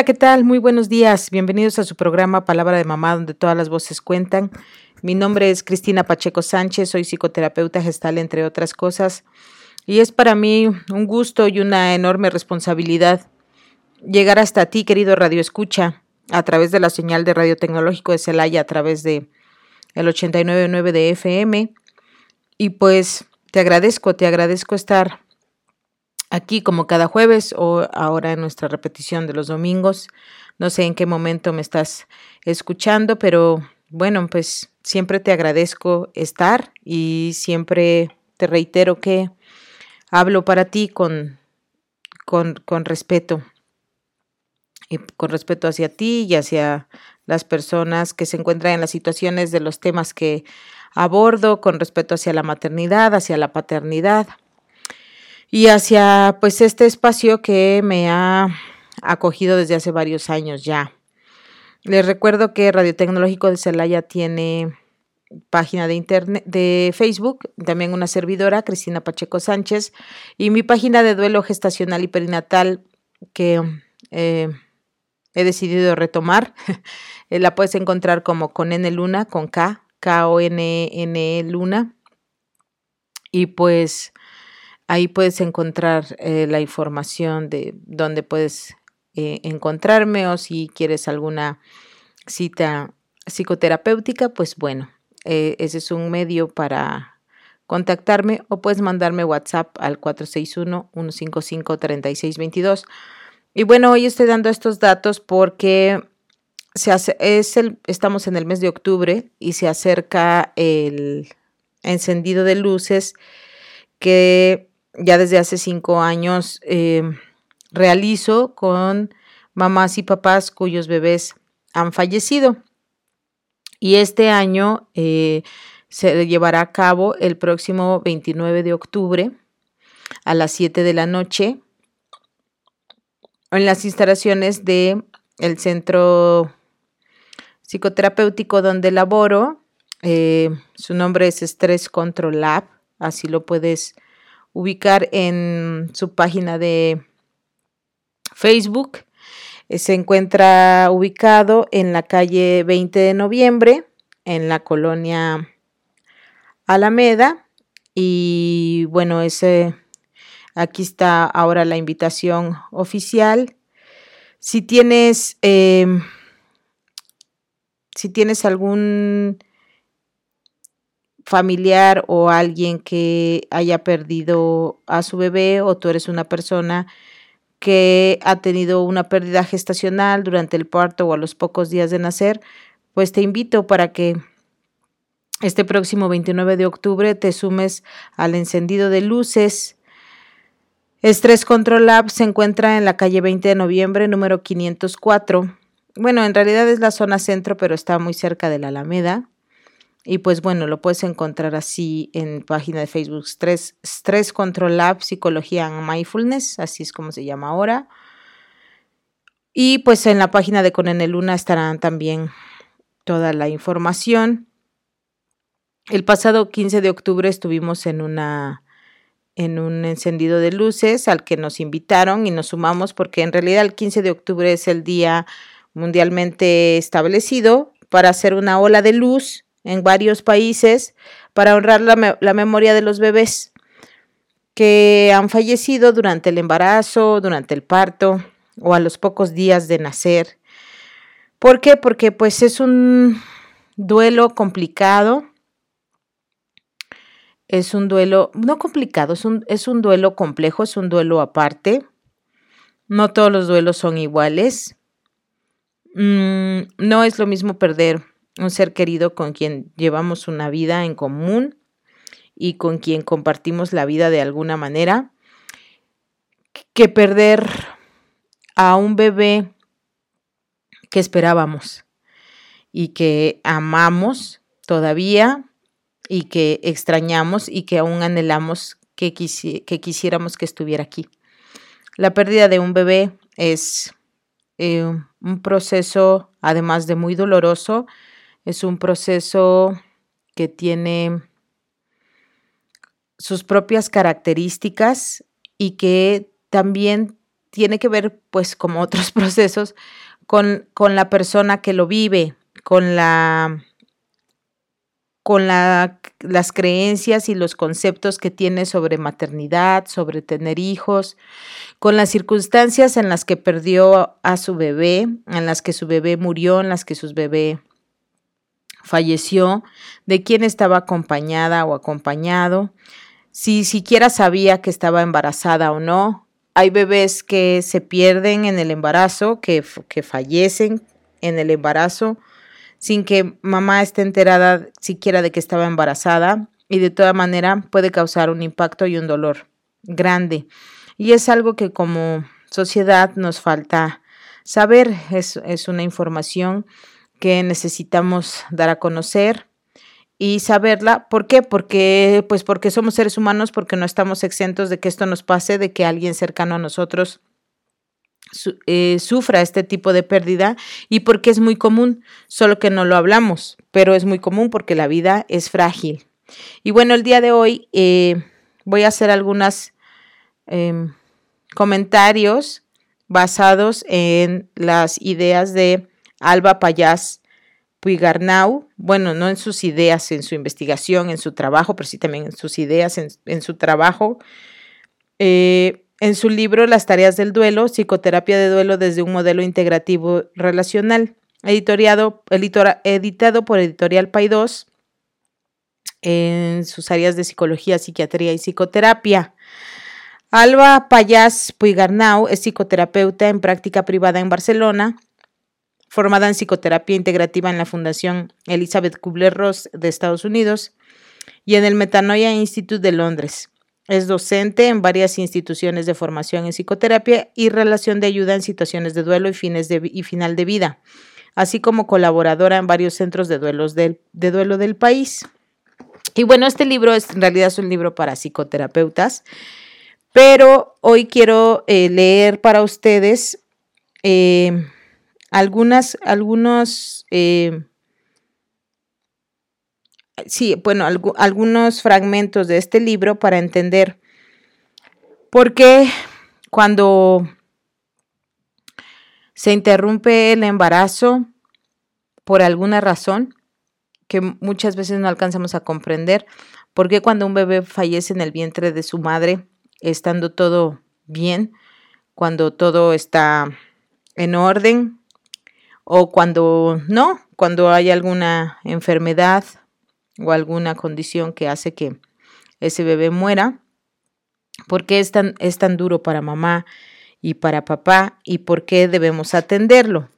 Hola, ¿qué tal? Muy buenos días. Bienvenidos a su programa Palabra de Mamá, donde todas las voces cuentan. Mi nombre es Cristina Pacheco Sánchez, soy psicoterapeuta gestal, entre otras cosas. Y es para mí un gusto y una enorme responsabilidad llegar hasta ti, querido Radio Escucha, a través de la señal de Radio Tecnológico de Celaya, a través de el 89.9 de FM. Y pues te agradezco, te agradezco estar aquí como cada jueves o ahora en nuestra repetición de los domingos. No sé en qué momento me estás escuchando, pero bueno, pues siempre te agradezco estar y siempre te reitero que hablo para ti con, con, con respeto y con respeto hacia ti y hacia las personas que se encuentran en las situaciones de los temas que abordo, con respeto hacia la maternidad, hacia la paternidad y hacia pues este espacio que me ha acogido desde hace varios años ya. Les recuerdo que Radio Tecnológico de Celaya tiene página de internet de Facebook, también una servidora, Cristina Pacheco Sánchez, y mi página de duelo gestacional y perinatal que eh, he decidido retomar. la puedes encontrar como con N Luna, con K, K-O-N-N Luna. Y pues Ahí puedes encontrar eh, la información de dónde puedes eh, encontrarme o si quieres alguna cita psicoterapéutica, pues bueno, eh, ese es un medio para contactarme o puedes mandarme WhatsApp al 461-155-3622. Y bueno, hoy estoy dando estos datos porque se hace, es el, estamos en el mes de octubre y se acerca el encendido de luces que ya desde hace cinco años eh, realizo con mamás y papás cuyos bebés han fallecido. Y este año eh, se llevará a cabo el próximo 29 de octubre a las 7 de la noche en las instalaciones del el centro psicoterapéutico donde laboro. Eh, su nombre es Stress Control Lab, así lo puedes ubicar en su página de Facebook. Eh, se encuentra ubicado en la calle 20 de noviembre, en la colonia Alameda. Y bueno, ese, aquí está ahora la invitación oficial. Si tienes, em, si tienes algún familiar o alguien que haya perdido a su bebé o tú eres una persona que ha tenido una pérdida gestacional durante el parto o a los pocos días de nacer, pues te invito para que este próximo 29 de octubre te sumes al encendido de luces. Estrés Control Lab se encuentra en la calle 20 de noviembre, número 504. Bueno, en realidad es la zona centro, pero está muy cerca de la Alameda. Y pues bueno, lo puedes encontrar así en página de Facebook Stress, Control Lab, Psicología and Mindfulness, así es como se llama ahora. Y pues en la página de Con Luna estarán también toda la información. El pasado 15 de octubre estuvimos en una en un encendido de luces al que nos invitaron y nos sumamos porque en realidad el 15 de octubre es el día mundialmente establecido para hacer una ola de luz en varios países para honrar la, memoria de los bebés que han fallecido durante el embarazo, durante el parto o a los pocos días de nacer. ¿Por qué? Porque pues es un duelo complicado. Es un duelo, no complicado, es un, es un duelo complejo, es un duelo aparte. No todos los duelos son iguales. Mm, no es lo mismo perder un ser querido con quien llevamos una vida en común y con quien compartimos la vida de alguna manera, que perder a un bebé que esperábamos y que amamos todavía y que extrañamos y que aún anhelamos que, que quisiéramos que estuviera aquí. La pérdida de un bebé es eh, un proceso, además de muy doloroso, es un proceso que tiene sus propias características y que también tiene que ver, pues como otros procesos, con, con la persona que lo vive, con la con la, las creencias y los conceptos que tiene sobre maternidad, sobre tener hijos, con las circunstancias en las que perdió a su bebé, en las que su bebé murió, en las que su bebé falleció, de quién estaba acompañada o acompañado, si siquiera sabía que estaba embarazada o no. Hay bebés que se pierden en el embarazo, que, que fallecen en el embarazo, sin que mamá esté enterada siquiera de que estaba embarazada y de toda manera puede causar un impacto y un dolor grande. Y es algo que como sociedad nos falta saber, es, es una información que necesitamos dar a conocer y saberla. ¿Por qué? Porque, pues porque somos seres humanos, porque no estamos exentos de que esto nos pase, de que alguien cercano a nosotros eh, sufra este tipo de pérdida y porque es muy común, solo que no lo hablamos, pero es muy común porque la vida es frágil. Y bueno, el día de hoy eh, voy a hacer algunos em, comentarios basados en las ideas de Alba Payás Puigarnau, bueno, no en sus ideas, en su investigación, en su trabajo, pero sí también en sus ideas, en, su trabajo. Eh, en su libro Las tareas del duelo, psicoterapia de duelo desde un modelo integrativo relacional, editado por Editorial Paidós en sus áreas de psicología, psiquiatría y psicoterapia. Alba Payas Puigarnau es psicoterapeuta en práctica privada en Barcelona, formada en psicoterapia integrativa en la Fundación Elizabeth Kubler-Ross de Estados Unidos y en el Metanoia Institute de Londres. Es docente en varias instituciones de formación en psicoterapia y relación de ayuda en situaciones de duelo y, fines y final de vida, así como colaboradora en varios centros de, duelos del, de duelo del país. Y bueno, este libro es, en realidad es un libro para psicoterapeutas, pero hoy quiero eh, leer para ustedes eh, algunas, algunos eh, sí, bueno, algunos fragmentos de este libro para entender por qué cuando se interrumpe el embarazo por alguna razón que muchas veces no alcanzamos a comprender, por qué cuando un bebé fallece en el vientre de su madre, estando todo bien, cuando todo está en orden, o cuando no, cuando hay alguna enfermedad o alguna condición que hace que ese bebé muera. ¿Por qué es tan, es tan duro para mamá y para papá y por qué debemos atenderlo?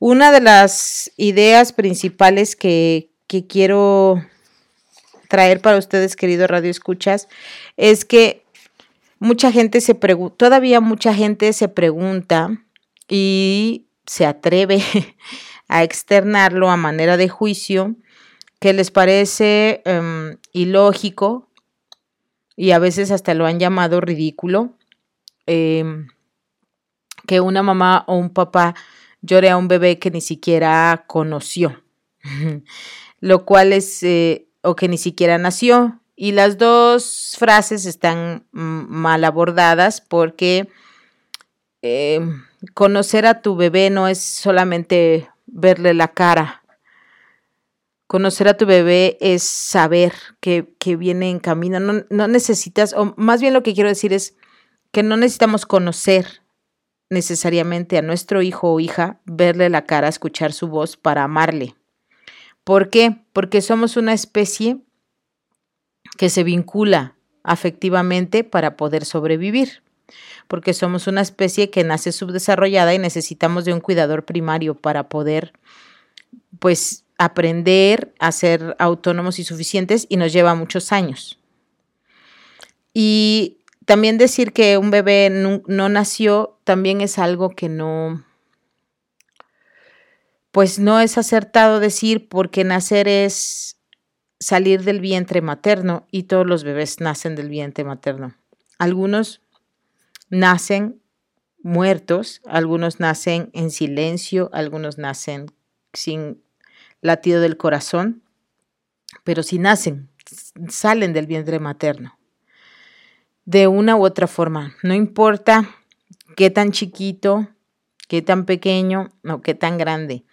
Una de las ideas principales que, que quiero traer para ustedes, queridos Radio Escuchas, es que mucha gente se pregunta, todavía mucha gente se pregunta y se atreve a externarlo a manera de juicio que les parece em, ilógico y a veces hasta lo han llamado ridículo, em, que una mamá o un papá llore a un bebé que ni siquiera conoció, lo cual es, eh, o que ni siquiera nació. Y las dos frases están mal abordadas porque em, conocer a tu bebé no es solamente verle la cara Conocer a tu bebé es saber que, viene en camino. No, no necesitas, o más bien lo que quiero decir es que no necesitamos conocer necesariamente a nuestro hijo o hija, verle la cara, escuchar su voz para amarle. ¿Por qué? Porque somos una especie que se vincula afectivamente para poder sobrevivir. Porque somos una especie que nace subdesarrollada y necesitamos de un cuidador primario para poder, pues, aprender a ser autónomos y suficientes y nos lleva muchos años. Y también decir que un bebé no, no, nació también es algo que no, pues no es acertado decir porque nacer es salir del vientre materno y todos los bebés nacen del vientre materno. Algunos nacen muertos, algunos nacen en silencio, algunos nacen sin latido del corazón, pero si nacen, salen del vientre materno. De una u otra forma, no importa qué tan chiquito, qué tan pequeño o qué tan grande,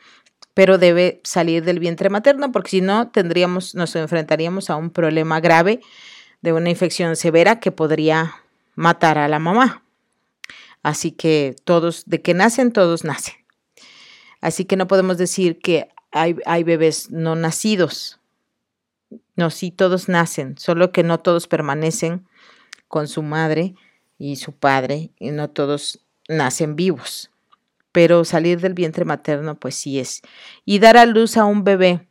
pero debe salir del vientre materno porque si no tendríamos nos enfrentaríamos a un problema grave de una infección severa que podría matar a la mamá. Así que todos, de que nacen, todos nacen. Así que no podemos decir que hay, hay bebés no nacidos. No, sí, todos nacen, solo que no todos permanecen con su madre y su padre, y no todos nacen vivos. Pero salir del vientre materno, pues sí es. Y dar a luz a un bebé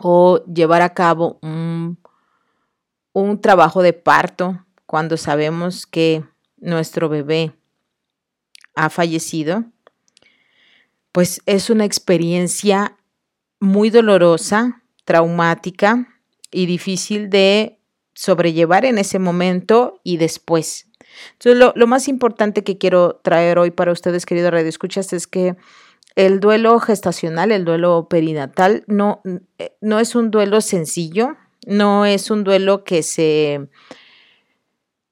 o llevar a cabo un, un trabajo de parto cuando sabemos que nuestro bebé ha fallecido, pues es una experiencia muy dolorosa, traumática y difícil de sobrellevar en ese momento y después. Entonces, lo, más importante que quiero traer hoy para ustedes, queridos radioescuchas, es que el duelo gestacional, el duelo perinatal, no, no es un duelo sencillo, no es un duelo que se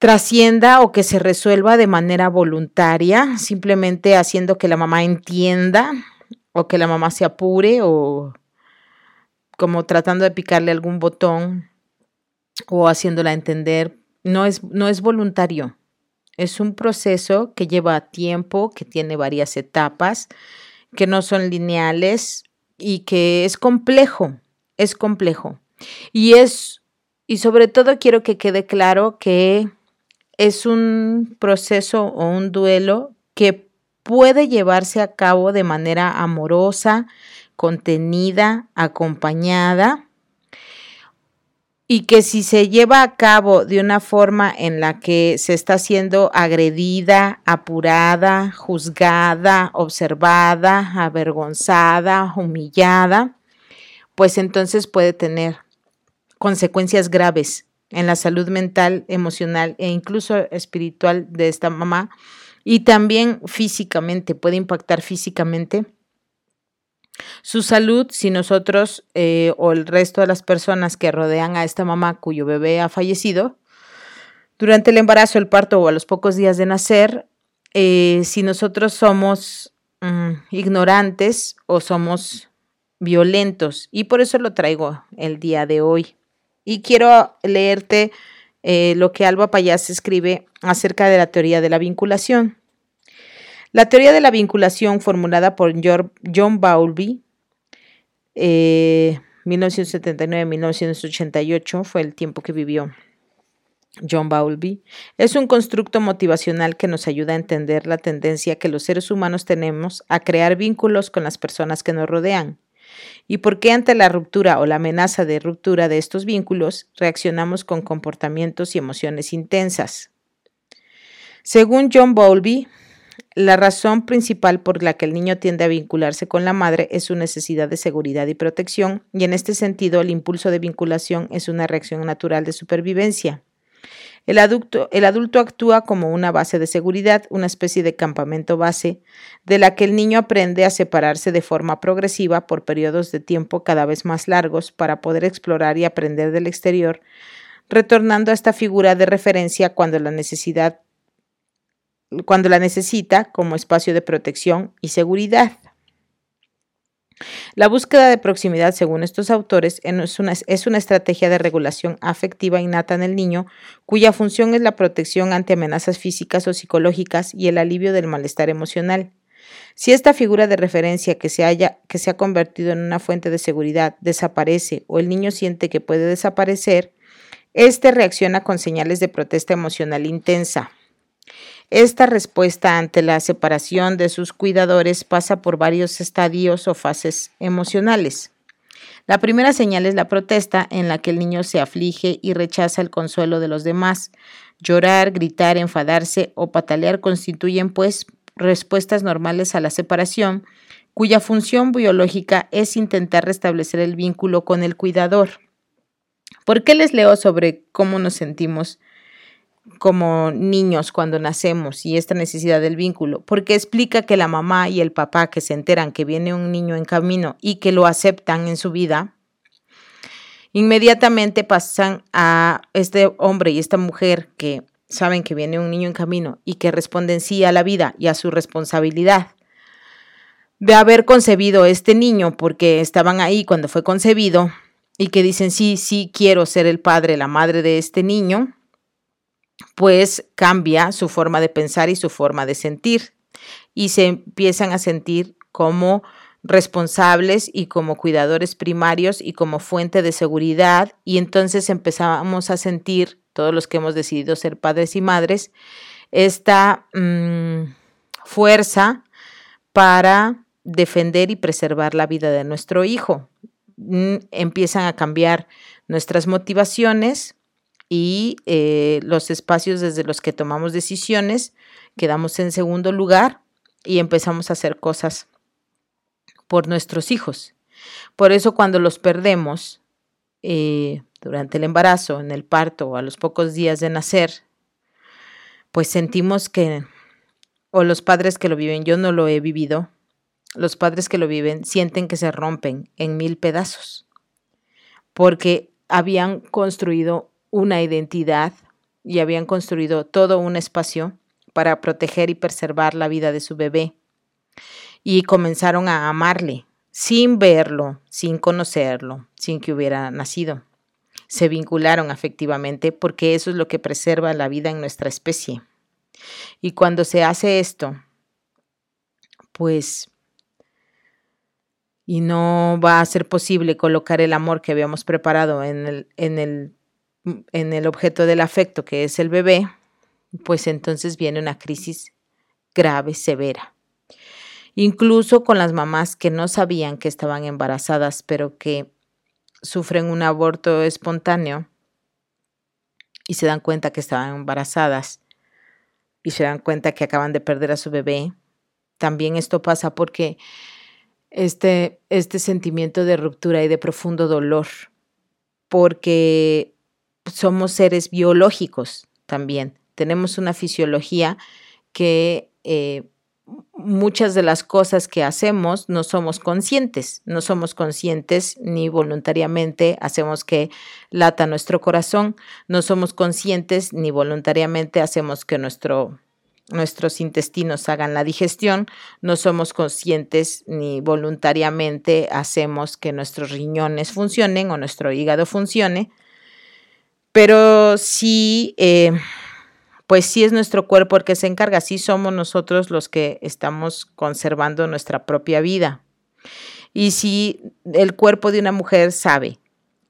trascienda o que se resuelva de manera voluntaria, simplemente haciendo que la mamá entienda o que la mamá se apure o como tratando de picarle algún botón o haciéndola entender. No es, no es voluntario. Es un proceso que lleva tiempo, que tiene varias etapas, que no son lineales y que es complejo, es complejo. Y es, y sobre todo quiero que quede claro que es un proceso o un duelo que puede llevarse a cabo de manera amorosa, contenida, acompañada, y que si se lleva a cabo de una forma en la que se está siendo agredida, apurada, juzgada, observada, avergonzada, humillada, pues entonces puede tener consecuencias graves en la salud mental, emocional e incluso espiritual de esta mamá y también físicamente, puede impactar físicamente su salud si nosotros eh, o el resto de las personas que rodean a esta mamá cuyo bebé ha fallecido, durante el embarazo, el parto o a los pocos días de nacer, eh, si nosotros somos mm, ignorantes o somos violentos. Y por eso lo traigo el día de hoy. Y quiero leerte eh, lo que Alba Payas escribe acerca de la teoría de la vinculación. La teoría de la vinculación formulada por John Bowlby, 1979-1988, eh, fue el tiempo que vivió John Bowlby, es un constructo motivacional que nos ayuda a entender la tendencia que los seres humanos tenemos a crear vínculos con las personas que nos rodean y por qué ante la ruptura o la amenaza de ruptura de estos vínculos reaccionamos con comportamientos y emociones intensas. Según John Bowlby, la razón principal por la que el niño tiende a vincularse con la madre es su necesidad de seguridad y protección, y en este sentido el impulso de vinculación es una reacción natural de supervivencia. El adulto, actúa como una base de seguridad, una especie de campamento base, de la que el niño aprende a separarse de forma progresiva por periodos de tiempo cada vez más largos para poder explorar y aprender del exterior, retornando a esta figura de referencia cuando la necesidad cuando la necesita como espacio de protección y seguridad. La búsqueda de proximidad, según estos autores, es una, es una, estrategia de regulación afectiva innata en el niño, cuya función es la protección ante amenazas físicas o psicológicas y el alivio del malestar emocional. Si esta figura de referencia que se, haya, que se ha convertido en una fuente de seguridad desaparece o el niño siente que puede desaparecer, éste reacciona con señales de protesta emocional intensa. Esta respuesta ante la separación de sus cuidadores pasa por varios estadios o fases emocionales. La primera señal es la protesta, en la que el niño se aflige y rechaza el consuelo de los demás, Llorar, gritar, enfadarse o patalear constituyen pues respuestas normales a la separación, cuya función biológica es intentar restablecer el vínculo con el cuidador. ¿Por qué les leo sobre cómo nos sentimos como niños cuando nacemos y esta necesidad del vínculo? Porque explica que la mamá y el papá que se enteran que viene un niño en camino y que lo aceptan en su vida, inmediatamente pasan a este hombre y esta mujer que saben que viene un niño en camino y que responden sí a la vida y a su responsabilidad de haber concebido este niño porque estaban ahí cuando fue concebido y que dicen sí, sí quiero ser el padre, la madre de este niño, pues cambia su forma de pensar y su forma de sentir y se empiezan a sentir como responsables y como cuidadores primarios y como fuente de seguridad y entonces empezamos a sentir, todos los que hemos decidido ser padres y madres, esta mm, fuerza para defender y preservar la vida de nuestro hijo. Mm, empiezan a cambiar nuestras motivaciones y eh, los espacios desde los que tomamos decisiones quedamos en segundo lugar y empezamos a hacer cosas por nuestros hijos. Por eso cuando los perdemos eh, durante el embarazo, en el parto o a los pocos días de nacer, pues sentimos que, o los padres que lo viven, yo no lo he vivido, los padres que lo viven sienten que se rompen en mil pedazos, porque habían construido una identidad y habían construido todo un espacio para proteger y preservar la vida de su bebé y comenzaron a amarle sin verlo, sin conocerlo, sin que hubiera nacido. Se vincularon afectivamente porque eso es lo que preserva la vida en nuestra especie. Y cuando se hace esto, pues, y no va a ser posible colocar el amor que habíamos preparado en el, en el, en el objeto del afecto, que es el bebé, pues entonces viene una crisis grave, severa incluso con las mamás que no sabían que estaban embarazadas, pero que sufren un aborto espontáneo y se dan cuenta que estaban embarazadas y se dan cuenta que acaban de perder a su bebé. También esto pasa porque este, este sentimiento de ruptura y de profundo dolor, porque somos seres biológicos también, tenemos una fisiología que eh, muchas de las cosas que hacemos no somos conscientes, no somos conscientes ni voluntariamente hacemos que lata nuestro corazón, no somos conscientes ni voluntariamente hacemos que nuestro, nuestros intestinos hagan la digestión, no somos conscientes ni voluntariamente hacemos que nuestros riñones funcionen o nuestro hígado funcione, pero sí... Eh, pues sí es nuestro cuerpo el que se encarga, sí somos nosotros los que estamos conservando nuestra propia vida. Y si el cuerpo de una mujer sabe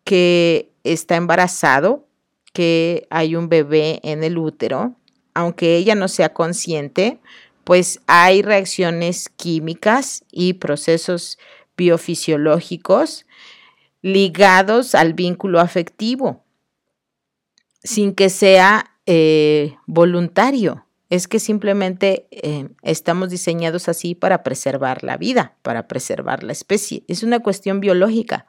que está embarazado, que hay un bebé en el útero, aunque ella no sea consciente, pues hay reacciones químicas y procesos biofisiológicos ligados al vínculo afectivo, sin que sea eh, voluntario. Es que simplemente eh, estamos diseñados así para preservar la vida, para preservar la especie. Es una cuestión biológica.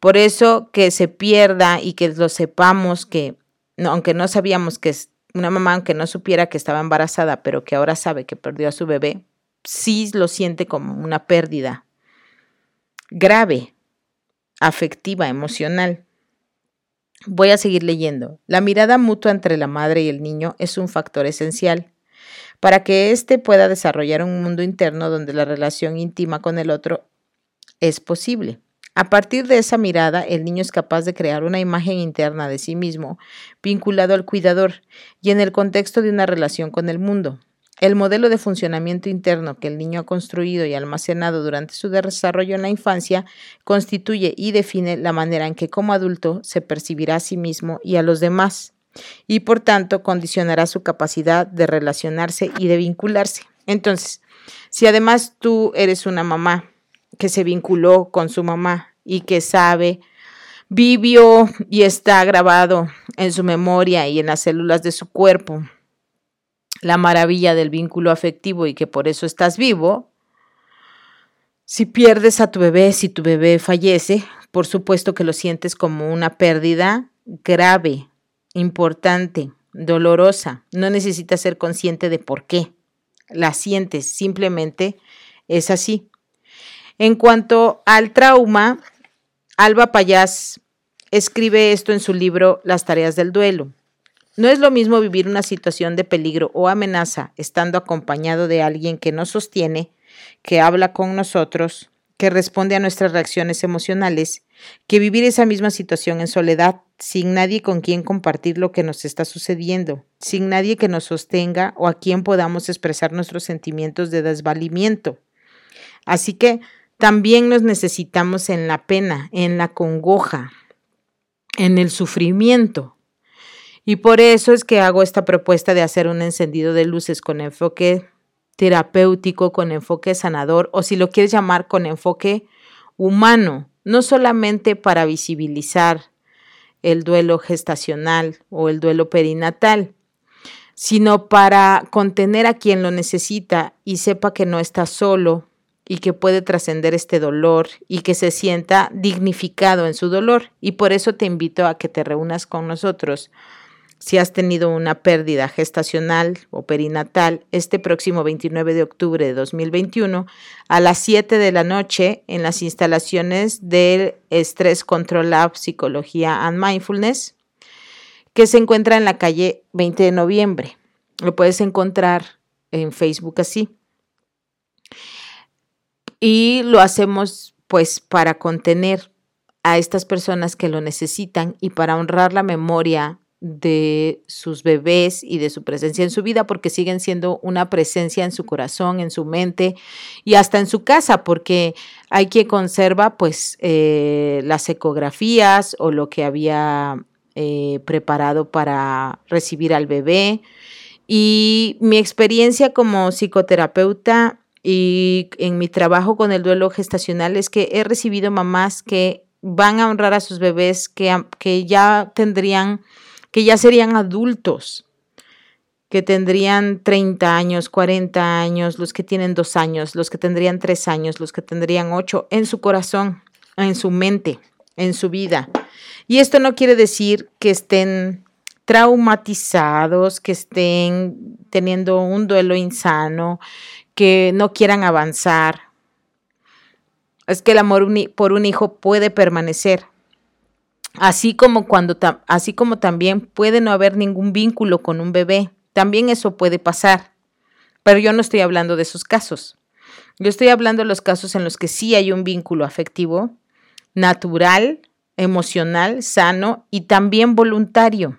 Por eso que se pierda y que lo sepamos que, aunque no sabíamos que una mamá, aunque no supiera que estaba embarazada, pero que ahora sabe que perdió a su bebé, sí lo siente como una pérdida grave, afectiva, emocional. Voy a seguir leyendo. La mirada mutua entre la madre y el niño es un factor esencial para que éste pueda desarrollar un mundo interno donde la relación íntima con el otro es posible. A partir de esa mirada, el niño es capaz de crear una imagen interna de sí mismo, vinculado al cuidador y en el contexto de una relación con el mundo. El modelo de funcionamiento interno que el niño ha construido y almacenado durante su desarrollo en la infancia constituye y define la manera en que como adulto se percibirá a sí mismo y a los demás, y por tanto condicionará su capacidad de relacionarse y de vincularse. Entonces, si además tú eres una mamá que se vinculó con su mamá y que sabe vivió y está grabado en su memoria y en las células de su cuerpo la maravilla del vínculo afectivo y que por eso estás vivo, si pierdes a tu bebé, si tu bebé fallece, por supuesto que lo sientes como una pérdida grave, importante, dolorosa. No necesitas ser consciente de por qué. La sientes, simplemente es así. En cuanto al trauma, Alba Payás escribe esto en su libro Las tareas del duelo. No es lo mismo vivir una situación de peligro o amenaza estando acompañado de alguien que nos sostiene, que habla con nosotros, que responde a nuestras reacciones emocionales, que vivir esa misma situación en soledad, sin nadie con quien compartir lo que nos está sucediendo, sin nadie que nos sostenga o a quien podamos expresar nuestros sentimientos de desvalimiento. Así que también nos necesitamos en la pena, en la congoja, en el sufrimiento. Y por eso es que hago esta propuesta de hacer un encendido de luces con enfoque terapéutico, con enfoque sanador, o si lo quieres llamar con enfoque humano, no solamente para visibilizar el duelo gestacional o el duelo perinatal, sino para contener a quien lo necesita y sepa que no está solo y que puede trascender este dolor y que se sienta dignificado en su dolor. Y por eso te invito a que te reúnas con nosotros si has tenido una pérdida gestacional o perinatal este próximo 29 de octubre de 2021 a las 7 de la noche en las instalaciones del Stress Control Lab Psicología and Mindfulness, que se encuentra en la calle 20 de noviembre. Lo puedes encontrar en Facebook así. Y lo hacemos pues para contener a estas personas que lo necesitan y para honrar la memoria de sus bebés y de su presencia en su vida, porque siguen siendo una presencia en su corazón, en su mente y hasta en su casa, porque hay quien conserva pues eh, las ecografías o lo que había eh, preparado para recibir al bebé. Y mi experiencia como psicoterapeuta y en mi trabajo con el duelo gestacional es que he recibido mamás que van a honrar a sus bebés que, que ya tendrían que ya serían adultos, que tendrían 30 años, 40 años, los que tienen dos años, los que tendrían tres años, los que tendrían ocho, en su corazón, en su mente, en su vida. Y esto no quiere decir que estén traumatizados, que estén teniendo un duelo insano, que no quieran avanzar. Es que el amor por un hijo puede permanecer, Así como cuando así como también puede no haber ningún vínculo con un bebé, también eso puede pasar. Pero yo no estoy hablando de esos casos. Yo estoy hablando de los casos en los que sí hay un vínculo afectivo, natural, emocional, sano y también voluntario.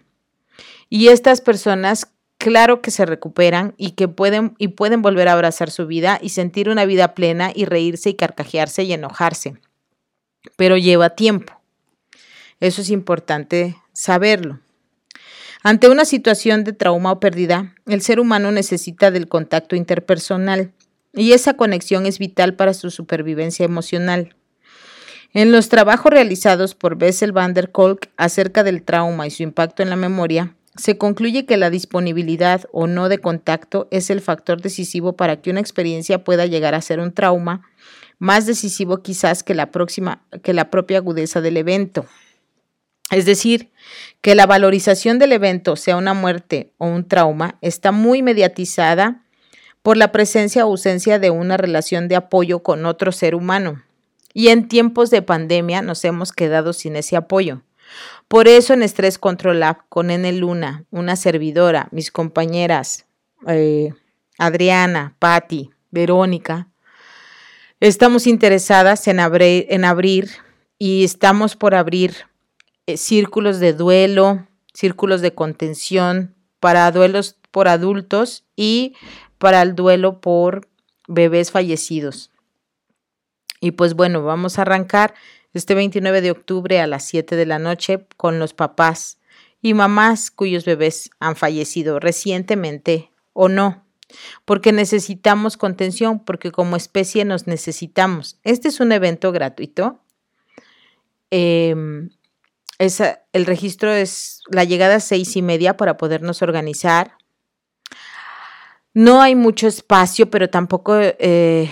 Y estas personas claro que se recuperan y que pueden y pueden volver a abrazar su vida y sentir una vida plena y reírse y carcajearse y enojarse. Pero lleva tiempo. Eso es importante saberlo. Ante una situación de trauma o pérdida, el ser humano necesita del contacto interpersonal y esa conexión es vital para su supervivencia emocional. En los trabajos realizados por Bessel van der Kolk acerca del trauma y su impacto en la memoria, se concluye que la disponibilidad o no de contacto es el factor decisivo para que una experiencia pueda llegar a ser un trauma, más decisivo quizás que la, próxima, que la propia agudeza del evento. Es decir, que la valorización del evento, sea una muerte o un trauma, está muy mediatizada por la presencia o ausencia de una relación de apoyo con otro ser humano. Y en tiempos de pandemia nos hemos quedado sin ese apoyo. Por eso en Estrés Control Lab con N Luna, una servidora, mis compañeras eh, Adriana, Patti, Verónica, estamos interesadas en en abrir y estamos por abrir eh, círculos de duelo, círculos de contención para duelos por adultos y para el duelo por bebés fallecidos. Y pues bueno, vamos a arrancar este 29 de octubre a las 7 de la noche con los papás y mamás cuyos bebés han fallecido recientemente o no, porque necesitamos contención, porque como especie nos necesitamos. Este es un evento gratuito. Em, el registro es la llegada a seis y media para podernos organizar. No hay mucho espacio, pero tampoco eh,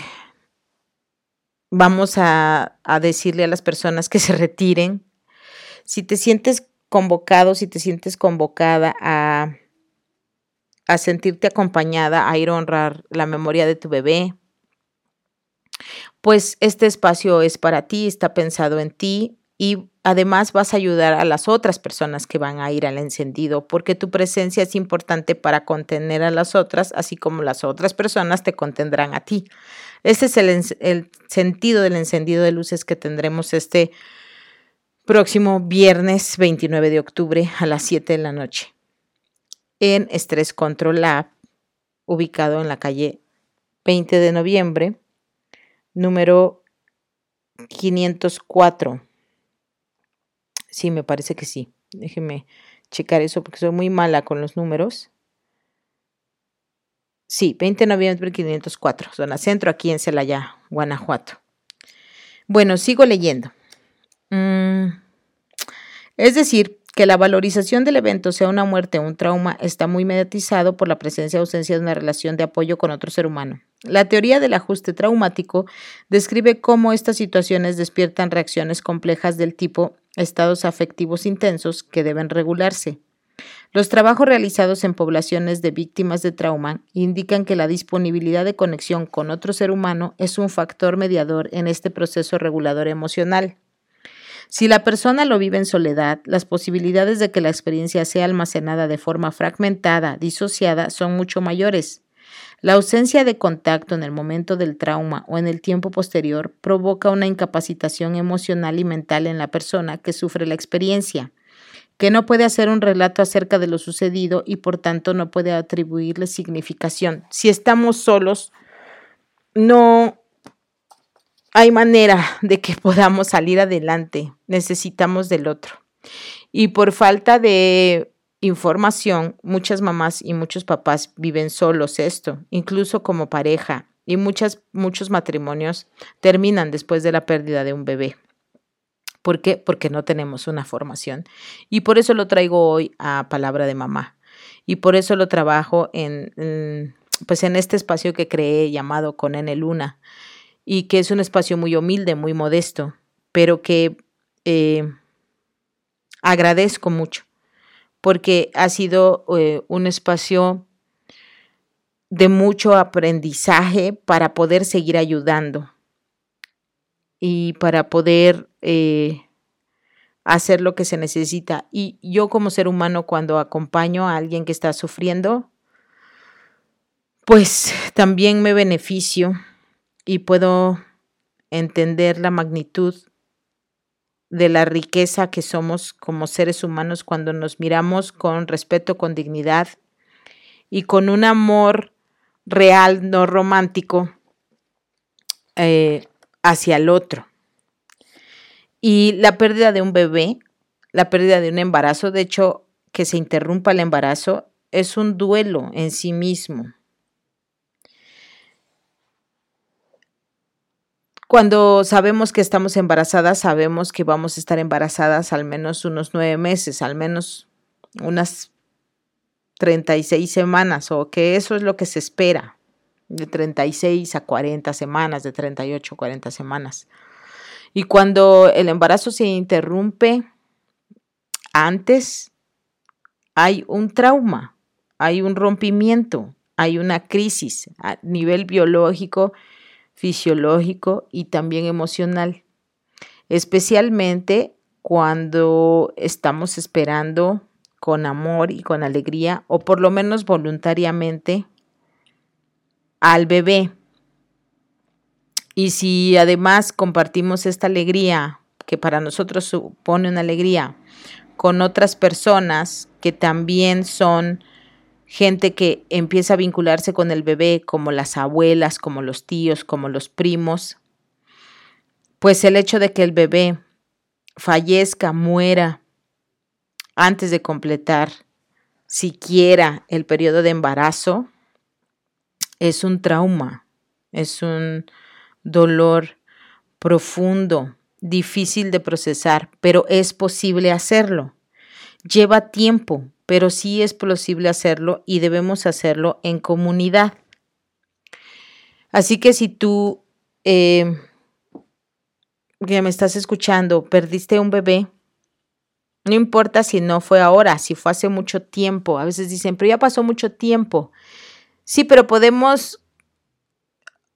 vamos a, a decirle a las personas que se retiren. Si te sientes convocado, si te sientes convocada a, a sentirte acompañada, a ir a honrar la memoria de tu bebé, pues este espacio es para ti, está pensado en ti y además vas a ayudar a las otras personas que van a ir al encendido, porque tu presencia es importante para contener a las otras, así como las otras personas te contendrán a ti. Ese es el, el sentido del encendido de luces que tendremos este próximo viernes 29 de octubre a las 7 de la noche en Stress Control Lab, ubicado en la calle 20 de noviembre, número 504. Sí, me parece que sí. Déjeme checar eso porque soy muy mala con los números. Sí, 20 de noviembre 504, zona centro, aquí en Celaya, Guanajuato. Bueno, sigo leyendo. Mm, es decir, que la valorización del evento, sea una muerte o un trauma, está muy mediatizado por la presencia o ausencia de una relación de apoyo con otro ser humano. La teoría del ajuste traumático describe cómo estas situaciones despiertan reacciones complejas del tipo estados afectivos intensos que deben regularse. Los trabajos realizados en poblaciones de víctimas de trauma indican que la disponibilidad de conexión con otro ser humano es un factor mediador en este proceso regulador emocional. Si la persona lo vive en soledad, las posibilidades de que la experiencia sea almacenada de forma fragmentada, disociada, son mucho mayores. La ausencia de contacto en el momento del trauma o en el tiempo posterior provoca una incapacitación emocional y mental en la persona que sufre la experiencia, que no puede hacer un relato acerca de lo sucedido y por tanto no puede atribuirle significación. Si estamos solos, no hay manera de que podamos salir adelante, necesitamos del otro. Y por falta de información, muchas mamás y muchos papás viven solos esto, incluso como pareja, y muchas, muchos matrimonios terminan después de la pérdida de un bebé. ¿Por qué? Porque no tenemos una formación. Y por eso lo traigo hoy a Palabra de Mamá. Y por eso lo trabajo en, pues en este espacio que creé llamado Con N Luna y que es un espacio muy humilde, muy modesto, pero que eh, agradezco mucho porque ha sido eh, un espacio de mucho aprendizaje para poder seguir ayudando y para poder eh, hacer lo que se necesita. Y yo como ser humano cuando acompaño a alguien que está sufriendo, pues también me beneficio y puedo entender la magnitud de la riqueza que somos como seres humanos cuando nos miramos con respeto, con dignidad y con un amor real, no romántico, eh, hacia el otro. Y la pérdida de un bebé, la pérdida de un embarazo, de hecho, que se interrumpa el embarazo, es un duelo en sí mismo. Cuando sabemos que estamos embarazadas, sabemos que vamos a estar embarazadas al menos unos nueve meses, al menos unas 36 semanas, o que eso es lo que se espera, de 36 a 40 semanas, de 38 a 40 semanas. Y cuando el embarazo se interrumpe antes, hay un trauma, hay un rompimiento, hay una crisis a nivel biológico fisiológico y también emocional, especialmente cuando estamos esperando con amor y con alegría, o por lo menos voluntariamente, al bebé. Y si además compartimos esta alegría, que para nosotros supone una alegría, con otras personas que también son gente que empieza a vincularse con el bebé, como las abuelas, como los tíos, como los primos, pues el hecho de que el bebé fallezca, muera, antes de completar siquiera el periodo de embarazo, es un trauma, es un dolor profundo difícil de procesar, pero es posible hacerlo. Lleva tiempo, pero sí es posible hacerlo y debemos hacerlo en comunidad. Así que si tú eh, que me estás escuchando, perdiste un bebé, no importa si no fue ahora, si fue hace mucho tiempo. A veces dicen, pero ya pasó mucho tiempo. Sí, pero podemos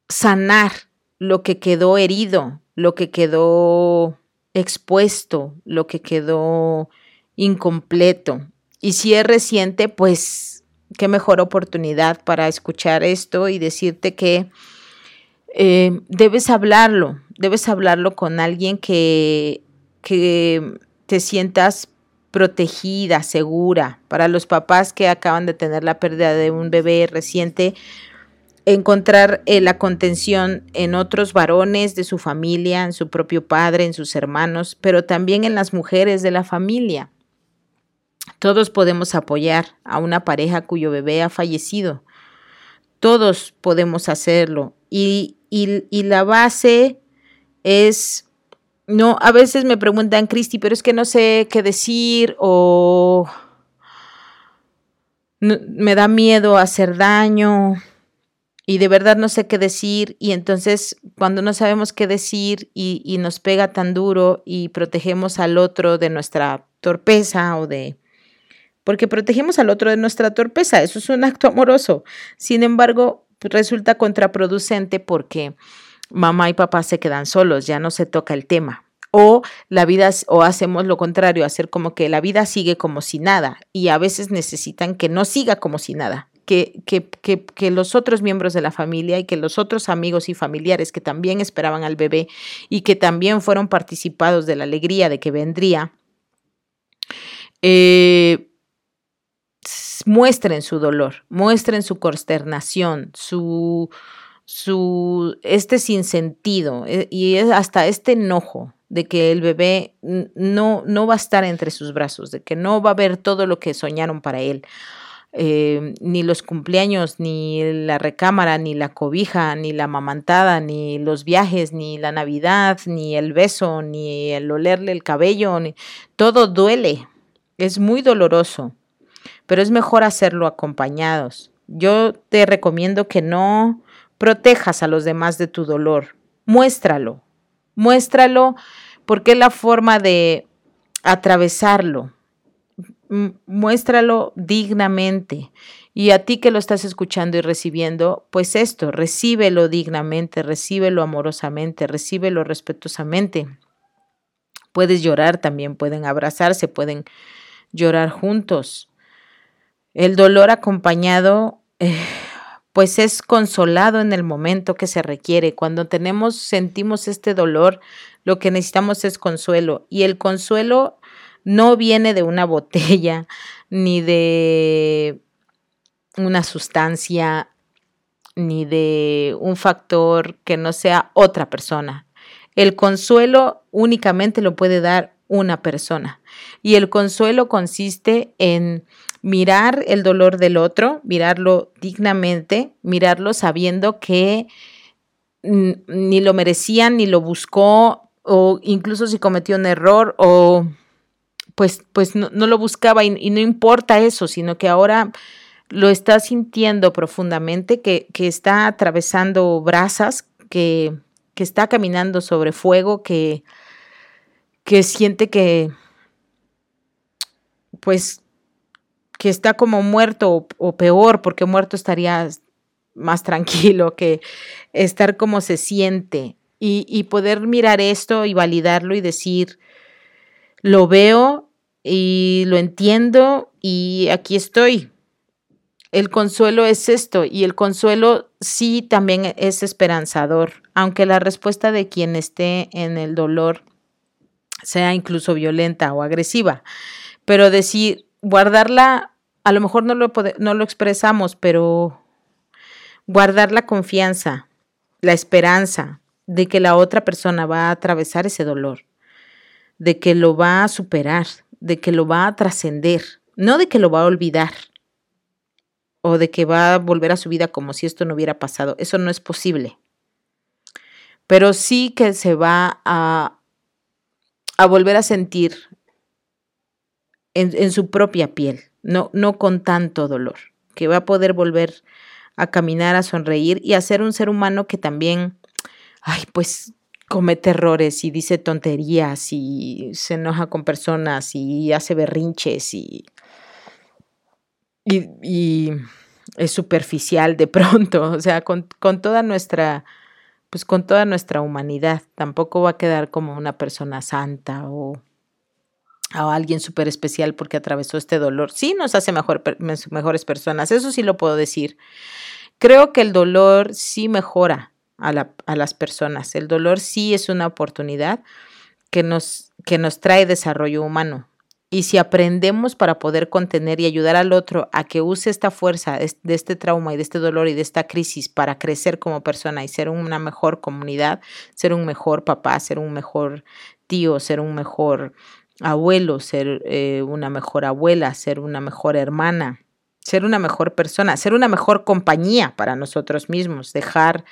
sanar lo que quedó herido, lo que quedó expuesto, lo que quedó incompleto. Y si es reciente, pues qué mejor oportunidad para escuchar esto y decirte que eh, debes hablarlo, debes hablarlo con alguien que, que te sientas protegida, segura. Para los papás que acaban de tener la pérdida de un bebé reciente, encontrar eh, la contención en otros varones de su familia, en su propio padre, en sus hermanos, pero también en las mujeres de la familia. Todos podemos apoyar a una pareja cuyo bebé ha fallecido. Todos podemos hacerlo. Y y, la base es, no, a veces me preguntan, Cristi, pero es que no sé qué decir o me da miedo hacer daño y de verdad no sé qué decir y entonces cuando no sabemos qué decir y, y, nos pega tan duro y protegemos al otro de nuestra torpeza o de... porque protegemos al otro de nuestra torpeza, eso es un acto amoroso. Sin embargo, resulta contraproducente porque mamá y papá se quedan solos, ya no se toca el tema. O la vida, o hacemos lo contrario, hacer como que la vida sigue como si nada, y a veces necesitan que no siga como si nada, que, que, que, que, los otros miembros de la familia y que los otros amigos y familiares que también esperaban al bebé y que también fueron participados de la alegría de que vendría, eh, muestren su dolor, muestren su consternación, su, su, este sinsentido eh, y hasta este enojo de que el bebé no, no va a estar entre sus brazos, de que no va a ver todo lo que soñaron para él. Eh, ni los cumpleaños, ni la recámara, ni la cobija, ni la mamantada, ni los viajes, ni la Navidad, ni el beso, ni el olerle el cabello, todo duele, es muy doloroso pero es mejor hacerlo acompañados. Yo te recomiendo que no protejas a los demás de tu dolor. Muéstralo, muéstralo porque es la forma de atravesarlo. Muéstralo dignamente. Y a ti que lo estás escuchando y recibiendo, pues esto, recíbelo dignamente, recíbelo amorosamente, recíbelo respetuosamente. Puedes llorar también, pueden abrazarse, pueden llorar juntos. El dolor acompañado, eh, pues es consolado en el momento que se requiere. Cuando tenemos, sentimos este dolor, lo que necesitamos es consuelo. Y el consuelo no viene de una botella, ni de una sustancia, ni de un factor que no sea otra persona. El consuelo únicamente lo puede dar una persona. Y el consuelo consiste en mirar el dolor del otro, mirarlo dignamente, mirarlo sabiendo que ni lo merecía, ni lo buscó, o incluso si cometió un error, o pues, pues no, lo buscaba y, no importa eso, sino que ahora lo está sintiendo profundamente, que, que está atravesando brasas, que, que, está caminando sobre fuego, que, que siente que, pues que está como muerto o, peor, porque muerto estaría más tranquilo que estar como se siente y, poder mirar esto y validarlo y decir, lo veo y lo entiendo y aquí estoy. El consuelo es esto y el consuelo sí también es esperanzador, aunque la respuesta de quien esté en el dolor sea incluso violenta o agresiva, pero decir, guardarla a lo mejor no lo, no lo expresamos, pero guardar la confianza, la esperanza de que la otra persona va a atravesar ese dolor, de que lo va a superar, de que lo va a trascender, no de que lo va a olvidar o de que va a volver a su vida como si esto no hubiera pasado. Eso no es posible. Pero sí que se va a a volver a sentir en, su propia piel, no, no con tanto dolor, que va a poder volver a caminar, a sonreír y a ser un ser humano que también, ay, pues comete errores y dice tonterías y se enoja con personas y hace berrinches y, y, es superficial de pronto, o sea, con, con, toda nuestra, pues con toda nuestra humanidad, tampoco va a quedar como una persona santa o, o alguien súper especial porque atravesó este dolor. Sí nos hace mejor, mejores personas, eso sí lo puedo decir. Creo que el dolor sí mejora a, a las personas. El dolor sí es una oportunidad que nos, que nos trae desarrollo humano. Y si aprendemos para poder contener y ayudar al otro a que use esta fuerza de este trauma y de este dolor y de esta crisis para crecer como persona y ser una mejor comunidad, ser un mejor papá, ser un mejor tío, ser un mejor abuelo, ser eh, una mejor abuela, ser una mejor hermana, ser una mejor persona, ser una mejor compañía para nosotros mismos, dejar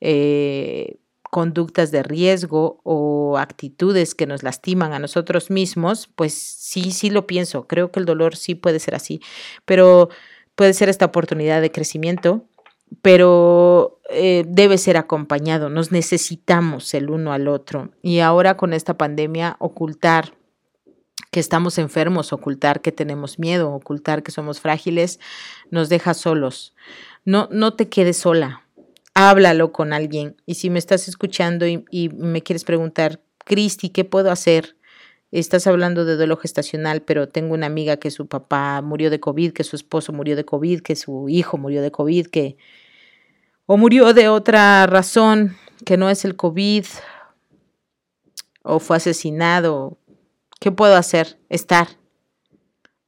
eh, conductas de riesgo o actitudes que nos lastiman a nosotros mismos, pues sí, sí lo pienso, creo que el dolor sí puede ser así, pero puede ser esta oportunidad de crecimiento, pero eh, debe ser acompañado, nos necesitamos el uno al otro. Y ahora con esta pandemia ocultar que estamos enfermos, ocultar que tenemos miedo, ocultar que somos frágiles, nos deja solos. No, no te quedes sola. Háblalo con alguien. Y si me estás escuchando y, y me quieres preguntar, Cristi, ¿qué puedo hacer? Estás hablando de duelo gestacional, pero tengo una amiga que su papá murió de COVID, que su esposo murió de COVID, que su hijo murió de COVID, que o murió de otra razón que no es el COVID, o fue asesinado, ¿Qué puedo hacer? Estar.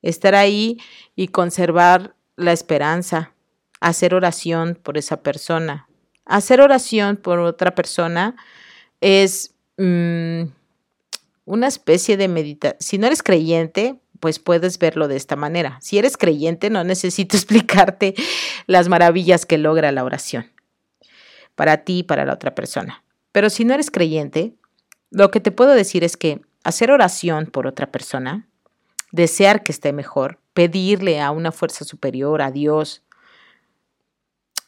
Estar ahí y conservar la esperanza. Hacer oración por esa persona. Hacer oración por otra persona es mm, una especie de meditación. Si no eres creyente, pues puedes verlo de esta manera. Si eres creyente, no necesito explicarte las maravillas que logra la oración para ti y para la otra persona. Pero si no eres creyente, lo que te puedo decir es que hacer oración por otra persona, desear que esté mejor, pedirle a una fuerza superior, a Dios,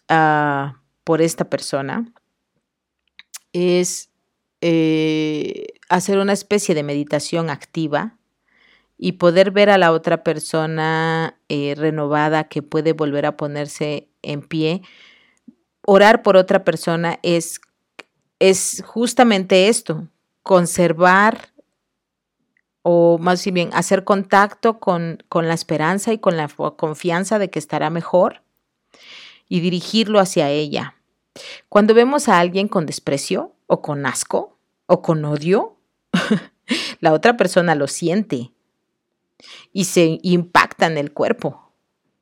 ah, por esta persona, es eh, hacer una especie de meditación activa y poder ver a la otra persona eh, renovada que puede volver a ponerse en pie. Orar por otra persona es, es justamente esto, conservar o más bien hacer contacto con, con la esperanza y con la confianza de que estará mejor y dirigirlo hacia ella. Cuando vemos a alguien con desprecio o con asco o con odio, la otra persona lo siente y se impacta en el cuerpo.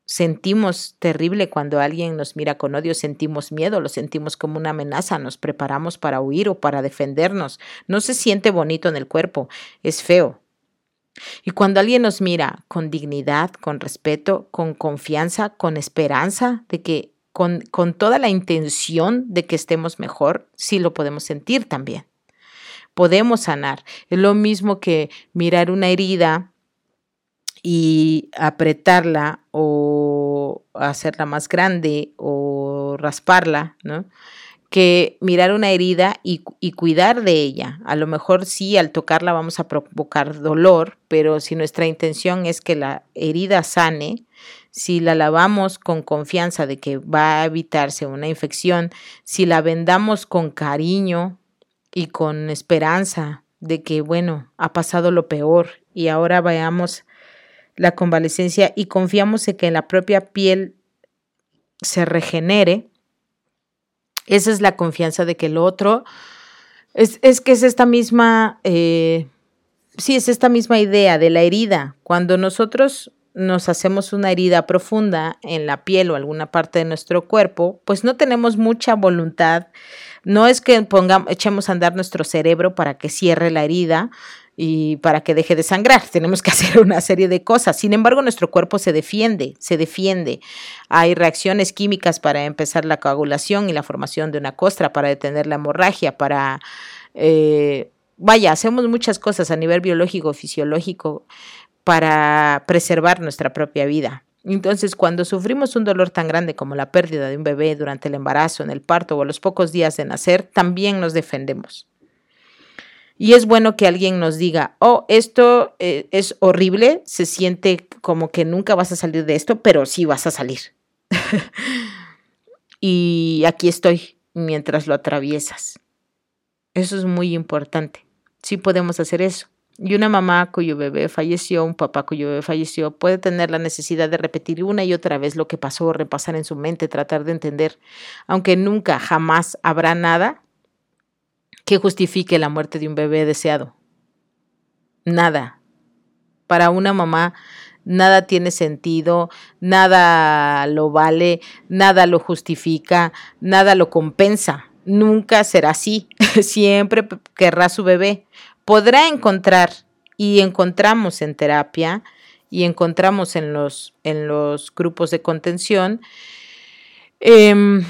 Sentimos terrible cuando alguien nos mira con odio, sentimos miedo, lo sentimos como una amenaza, nos preparamos para huir o para defendernos. No se siente bonito en el cuerpo, es feo. Y cuando alguien nos mira con dignidad, con respeto, con confianza, con esperanza de que con, con toda la intención de que estemos mejor, sí lo podemos sentir también. Podemos sanar. Es lo mismo que mirar una herida y apretarla o hacerla más grande o rasparla, ¿no? Que mirar una herida y, cuidar de ella. A lo mejor sí, al tocarla vamos a provocar dolor, pero si nuestra intención es que la herida sane, si la lavamos con confianza de que va a evitarse una infección, si la vendamos con cariño y con esperanza de que, bueno, ha pasado lo peor y ahora veamos la convalecencia y confiamos en que la propia piel se regenere, esa es la confianza de que el otro, es, que es esta misma, eh, sí, es esta misma idea de la herida. Cuando nosotros nos hacemos una herida profunda en la piel o alguna parte de nuestro cuerpo, pues no tenemos mucha voluntad. No es que pongamos, echemos a andar nuestro cerebro para que cierre la herida, y para que deje de sangrar. Tenemos que hacer una serie de cosas. Sin embargo, nuestro cuerpo se defiende, se defiende. Hay reacciones químicas para empezar la coagulación y la formación de una costra, para detener la hemorragia, para eh, vaya, hacemos muchas cosas a nivel biológico, fisiológico, para preservar nuestra propia vida. Entonces, cuando sufrimos un dolor tan grande como la pérdida de un bebé durante el embarazo, en el parto o a los pocos días de nacer, también nos defendemos. Y es bueno que alguien nos diga, oh, esto eh, es horrible, se siente como que nunca vas a salir de esto, pero sí vas a salir. y aquí estoy mientras lo atraviesas. Eso es muy importante. Sí podemos hacer eso. Y una mamá cuyo bebé falleció, un papá cuyo bebé falleció, puede tener la necesidad de repetir una y otra vez lo que pasó, repasar en su mente, tratar de entender, aunque nunca, jamás habrá nada que justifique la muerte de un bebé deseado. Nada. Para una mamá, nada tiene sentido, nada lo vale, nada lo justifica, nada lo compensa. Nunca será así. Siempre querrá su bebé podrá encontrar y encontramos en terapia y encontramos en los, en los grupos de contención, em,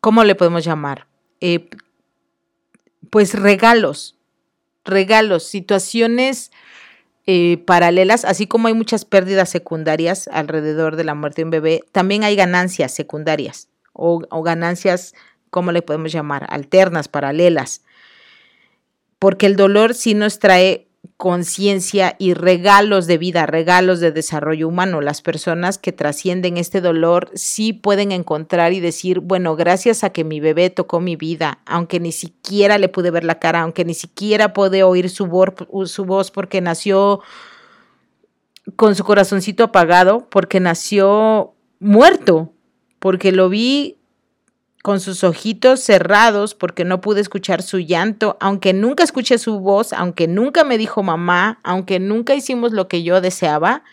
¿cómo le podemos llamar? Eh, pues regalos, regalos, situaciones eh, paralelas, así como hay muchas pérdidas secundarias alrededor de la muerte de un bebé, también hay ganancias secundarias o, o ganancias, ¿cómo le podemos llamar? Alternas, paralelas porque el dolor sí nos trae conciencia y regalos de vida, regalos de desarrollo humano. Las personas que trascienden este dolor sí pueden encontrar y decir, bueno, gracias a que mi bebé tocó mi vida, aunque ni siquiera le pude ver la cara, aunque ni siquiera pude oír su su voz porque nació con su corazoncito apagado, porque nació muerto, porque lo vi con sus ojitos cerrados porque no pude escuchar su llanto, aunque nunca escuché su voz, aunque nunca me dijo mamá, aunque nunca hicimos lo que yo deseaba,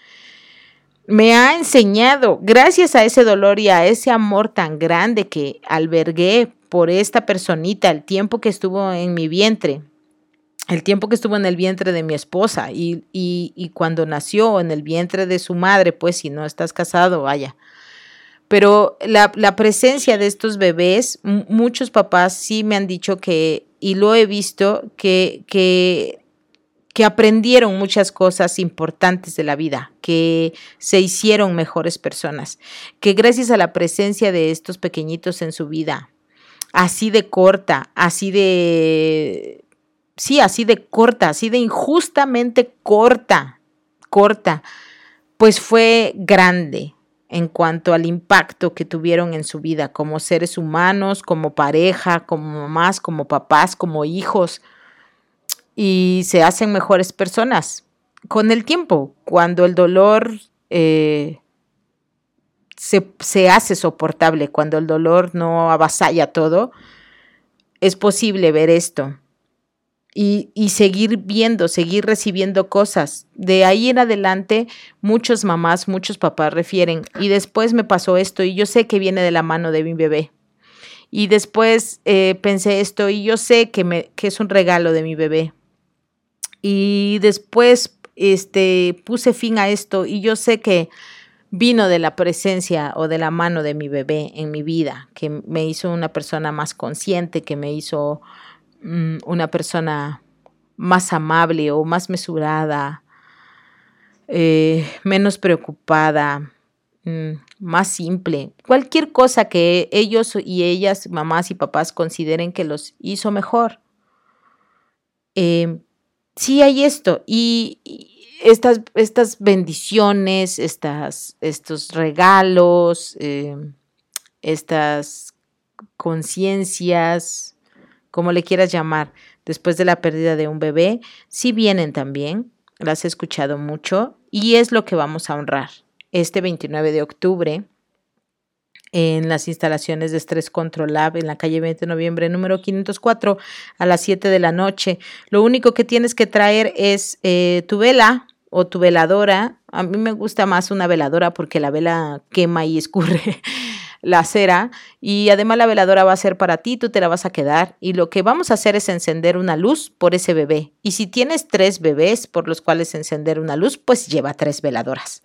me ha enseñado, gracias a ese dolor y a ese amor tan grande que albergué por esta personita, el tiempo que estuvo en mi vientre, el tiempo que estuvo en el vientre de mi esposa y, y, y cuando nació en el vientre de su madre, pues si no estás casado, vaya pero la, presencia de estos bebés, muchos papás sí me han dicho que, y lo he visto, que, que, que aprendieron muchas cosas importantes de la vida, que se hicieron mejores personas, que gracias a la presencia de estos pequeñitos en su vida, así de corta, así de, sí, así de corta, así de injustamente corta, corta, pues fue grande, en cuanto al impacto que tuvieron en su vida como seres humanos, como pareja, como mamás, como papás, como hijos, y se hacen mejores personas. Con el tiempo, cuando el dolor eh, se, se hace soportable, cuando el dolor no avasalla todo, es posible ver esto y, seguir viendo, seguir recibiendo cosas. De ahí en adelante, muchas mamás, muchos papás refieren, y después me pasó esto y yo sé que viene de la mano de mi bebé. Y después eh, pensé esto y yo sé que, que es un regalo de mi bebé. Y después este, puse fin a esto y yo sé que vino de la presencia o de la mano de mi bebé en mi vida, que me hizo una persona más consciente, que me hizo una persona más amable o más mesurada, eh, menos preocupada, mm, más simple. Cualquier cosa que ellos y ellas, mamás y papás, consideren que los hizo mejor. Eh, sí hay esto. Y, estas, estas, bendiciones, estas, estos regalos, eh, estas conciencias, como le quieras llamar, después de la pérdida de un bebé, sí vienen también, las he escuchado mucho y es lo que vamos a honrar. Este 29 de octubre, en las instalaciones de Stress Control Lab en la calle 20 de noviembre número 504 a las 7 de la noche. Lo único que tienes que traer es eh, tu vela o tu veladora. A mí me gusta más una veladora porque la vela quema y escurre la cera y además la veladora va a ser para ti, tú te la vas a quedar y lo que vamos a hacer es encender una luz por ese bebé. Y si tienes tres bebés por los cuales encender una luz, pues lleva tres veladoras.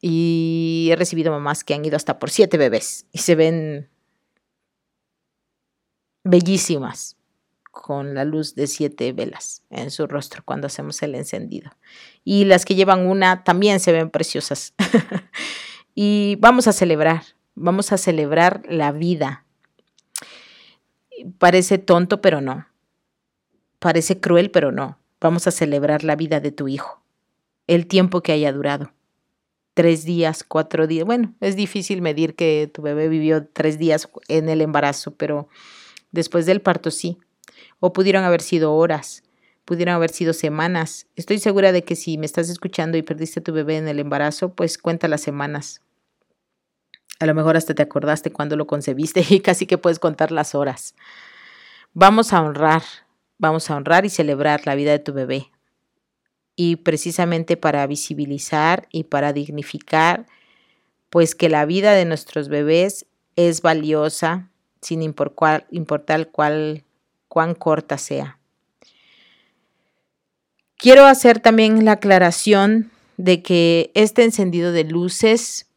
Y he recibido mamás que han ido hasta por siete bebés y se ven bellísimas, con la luz de siete velas en su rostro cuando hacemos el encendido. Y las que llevan una también se ven preciosas. y vamos a celebrar, vamos a celebrar la vida. Parece tonto, pero no. Parece cruel, pero no. Vamos a celebrar la vida de tu hijo, el tiempo que haya durado. Tres días, cuatro días. Bueno, es difícil medir que tu bebé vivió tres días en el embarazo, pero después del parto sí. O pudieron haber sido horas, pudieron haber sido semanas. Estoy segura de que si me estás escuchando y perdiste a tu bebé en el embarazo, pues cuenta las semanas. A lo mejor hasta te acordaste cuando lo concebiste y casi que puedes contar las horas. Vamos a honrar, vamos a honrar y celebrar la vida de tu bebé. Y precisamente para visibilizar y para dignificar, pues que la vida de nuestros bebés es valiosa, sin importar cuán corta sea. Quiero hacer también la aclaración de que este encendido de luces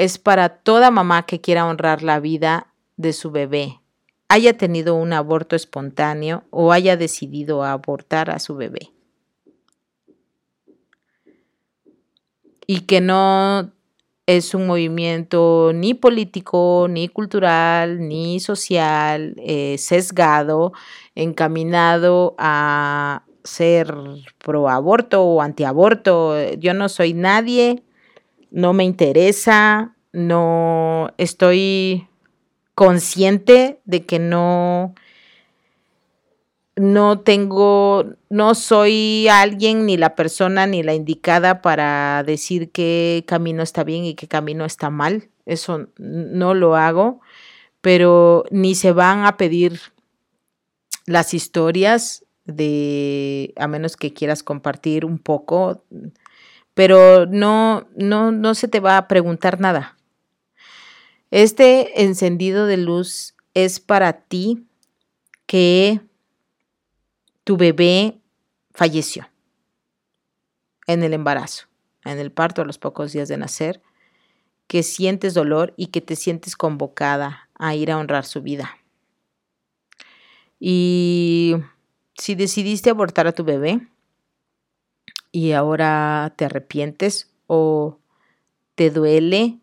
es para toda mamá que quiera honrar la vida de su bebé, haya tenido un aborto espontáneo o haya decidido abortar a su bebé. Y que no es un movimiento ni político, ni cultural, ni social, eh, sesgado, encaminado a ser pro aborto o antiaborto. Yo no soy nadie, no me interesa, no estoy consciente de que no no tengo, no soy alguien ni la persona ni la indicada para decir qué camino está bien y qué camino está mal. Eso no lo hago, pero ni se van a pedir las historias de, a menos que quieras compartir un poco, pero no, no, no se te va a preguntar nada. Este encendido de luz es para ti que tu bebé falleció en el embarazo, en el parto a los pocos días de nacer, que sientes dolor y que te sientes convocada a ir a honrar su vida. Y si decidiste abortar a tu bebé y ahora te arrepientes o te duele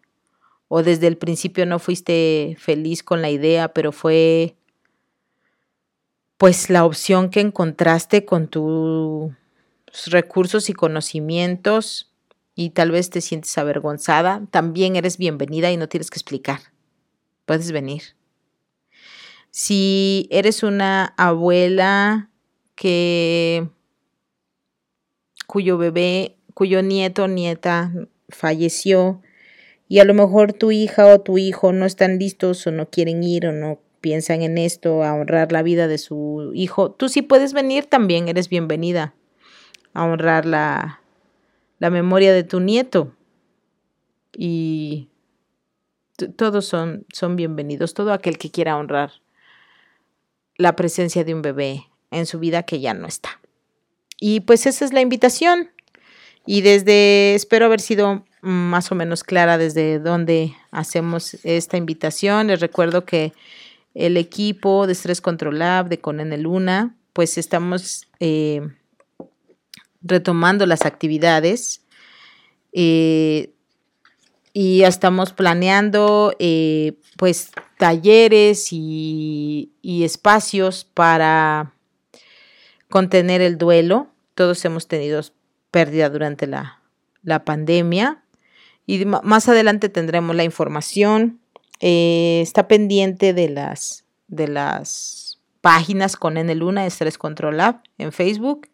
o desde el principio no fuiste feliz con la idea, pero fue pues la opción que encontraste con tus recursos y conocimientos y tal vez te sientes avergonzada, también eres bienvenida y no tienes que explicar. Puedes venir. Si eres una abuela que cuyo bebé, cuyo nieto o nieta falleció y a lo mejor tu hija o tu hijo no están listos o no quieren ir o no piensan en esto, a honrar la vida de su hijo, tú sí puedes venir también, eres bienvenida a honrar la, la memoria de tu nieto. Y todos son, son bienvenidos, todo aquel que quiera honrar la presencia de un bebé en su vida que ya no está. Y pues esa es la invitación. Y desde, espero haber sido más o menos clara desde dónde hacemos esta invitación. Les recuerdo que el equipo de Stress Control Lab de Conene Luna, pues estamos eh, retomando las actividades eh, y estamos planeando eh, pues talleres y, espacios para contener el duelo. Todos hemos tenido pérdida durante la, la pandemia y más adelante tendremos la información eh, está pendiente de las, de las páginas con N Luna, Estrés Control Lab en Facebook.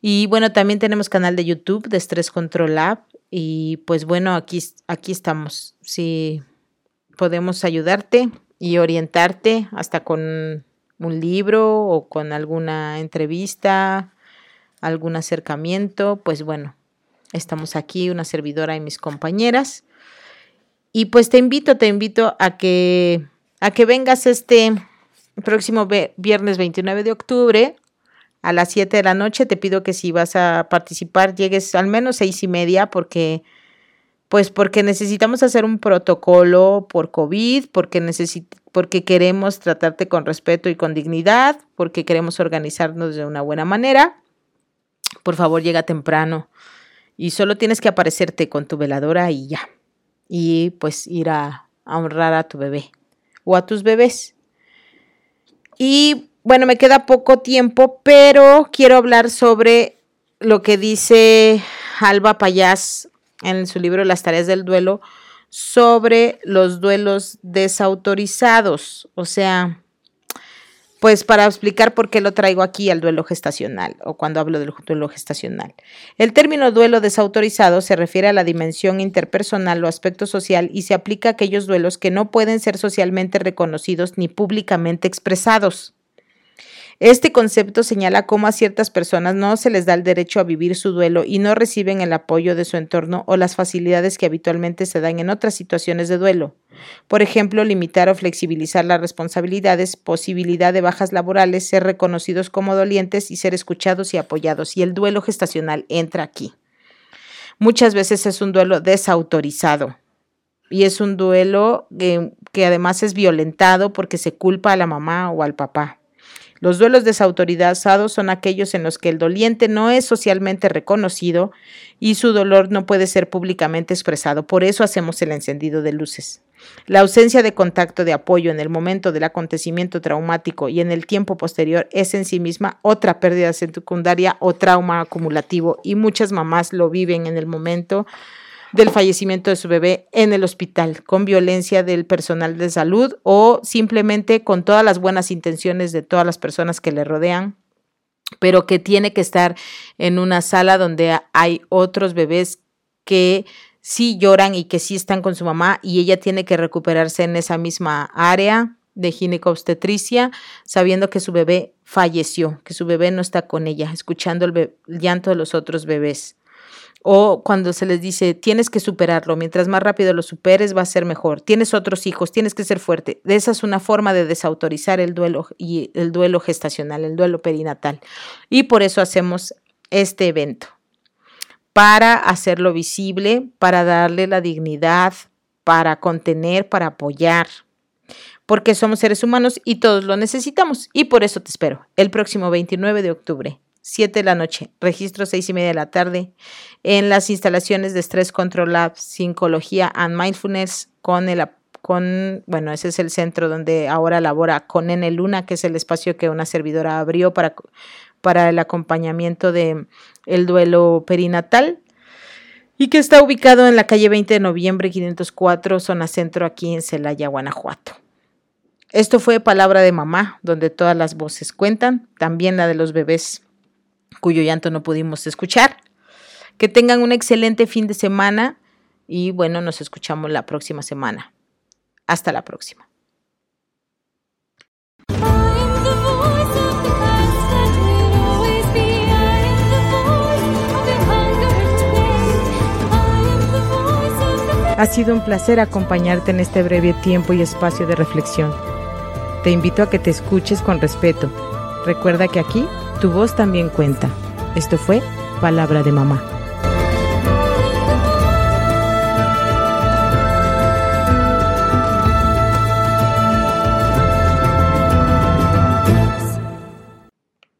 Y bueno, también tenemos canal de YouTube de Estrés Control Lab. Y pues bueno, aquí, aquí estamos. Si podemos ayudarte y orientarte hasta con un libro o con alguna entrevista, algún acercamiento, pues bueno, estamos aquí, una servidora y mis compañeras. Y pues te invito, te invito a que, a que vengas este próximo viernes 29 de octubre a las 7 de la noche. Te pido que si vas a participar llegues al menos seis y media porque Pues porque necesitamos hacer un protocolo por COVID, porque, porque queremos tratarte con respeto y con dignidad, porque queremos organizarnos de una buena manera. Por favor, llega temprano y solo tienes que aparecerte con tu veladora y ya. Y pues ir a, a honrar a tu bebé o a tus bebés. Y bueno, me queda poco tiempo, pero quiero hablar sobre lo que dice Alba Payás en su libro Las tareas del duelo sobre los duelos desautorizados, o sea, pues para explicar por qué lo traigo aquí al duelo gestacional o cuando hablo del duelo gestacional. El término duelo desautorizado se refiere a la dimensión interpersonal o aspecto social y se aplica a aquellos duelos que no pueden ser socialmente reconocidos ni públicamente expresados. Este concepto señala cómo a ciertas personas no se les da el derecho a vivir su duelo y no reciben el apoyo de su entorno o las facilidades que habitualmente se dan en otras situaciones de duelo. Por ejemplo, limitar o flexibilizar las responsabilidades, posibilidad de bajas laborales, ser reconocidos como dolientes y ser escuchados y apoyados. Y el duelo gestacional entra aquí. Muchas veces es un duelo desautorizado y es un duelo que, que además es violentado porque se culpa a la mamá o al papá. Los duelos desautorizados son aquellos en los que el doliente no es socialmente reconocido y su dolor no puede ser públicamente expresado. Por eso hacemos el encendido de luces. La ausencia de contacto de apoyo en el momento del acontecimiento traumático y en el tiempo posterior es en sí misma otra pérdida secundaria o trauma acumulativo y muchas mamás lo viven en el momento del fallecimiento de su bebé en el hospital, con violencia del personal de salud o simplemente con todas las buenas intenciones de todas las personas que le rodean, pero que tiene que estar en una sala donde hay otros bebés que sí lloran y que sí están con su mamá y ella tiene que recuperarse en esa misma área de ginecobstetricia, sabiendo que su bebé falleció, que su bebé no está con ella, escuchando el llanto de los otros bebés o cuando se les dice tienes que superarlo, mientras más rápido lo superes va a ser mejor, tienes otros hijos, tienes que ser fuerte. Esa es una forma de desautorizar el duelo y el duelo gestacional, el duelo perinatal. Y por eso hacemos este evento, para hacerlo visible, para darle la dignidad, para contener, para apoyar, porque somos seres humanos y todos lo necesitamos. Y por eso te espero el próximo 29 de octubre 7 de la noche, registro 6 y media de la tarde, en las instalaciones de Stress Control Lab, Psicología and Mindfulness, con el con, bueno, ese es el centro donde ahora labora con N Luna, que es el espacio que una servidora abrió para, para el acompañamiento de el duelo perinatal y que está ubicado en la calle 20 de noviembre 504, zona centro, aquí en Celaya, Guanajuato. Esto fue Palabra de Mamá, donde todas las voces cuentan, también la de los bebés cuyo llanto no pudimos escuchar. Que tengan un excelente fin de semana y bueno, nos escuchamos la próxima semana. Hasta la próxima. Ha sido un placer acompañarte en este breve tiempo y espacio de reflexión. Te invito a que te escuches con respeto. Recuerda que aquí tu voz también cuenta. Esto fue Palabra de Mamá.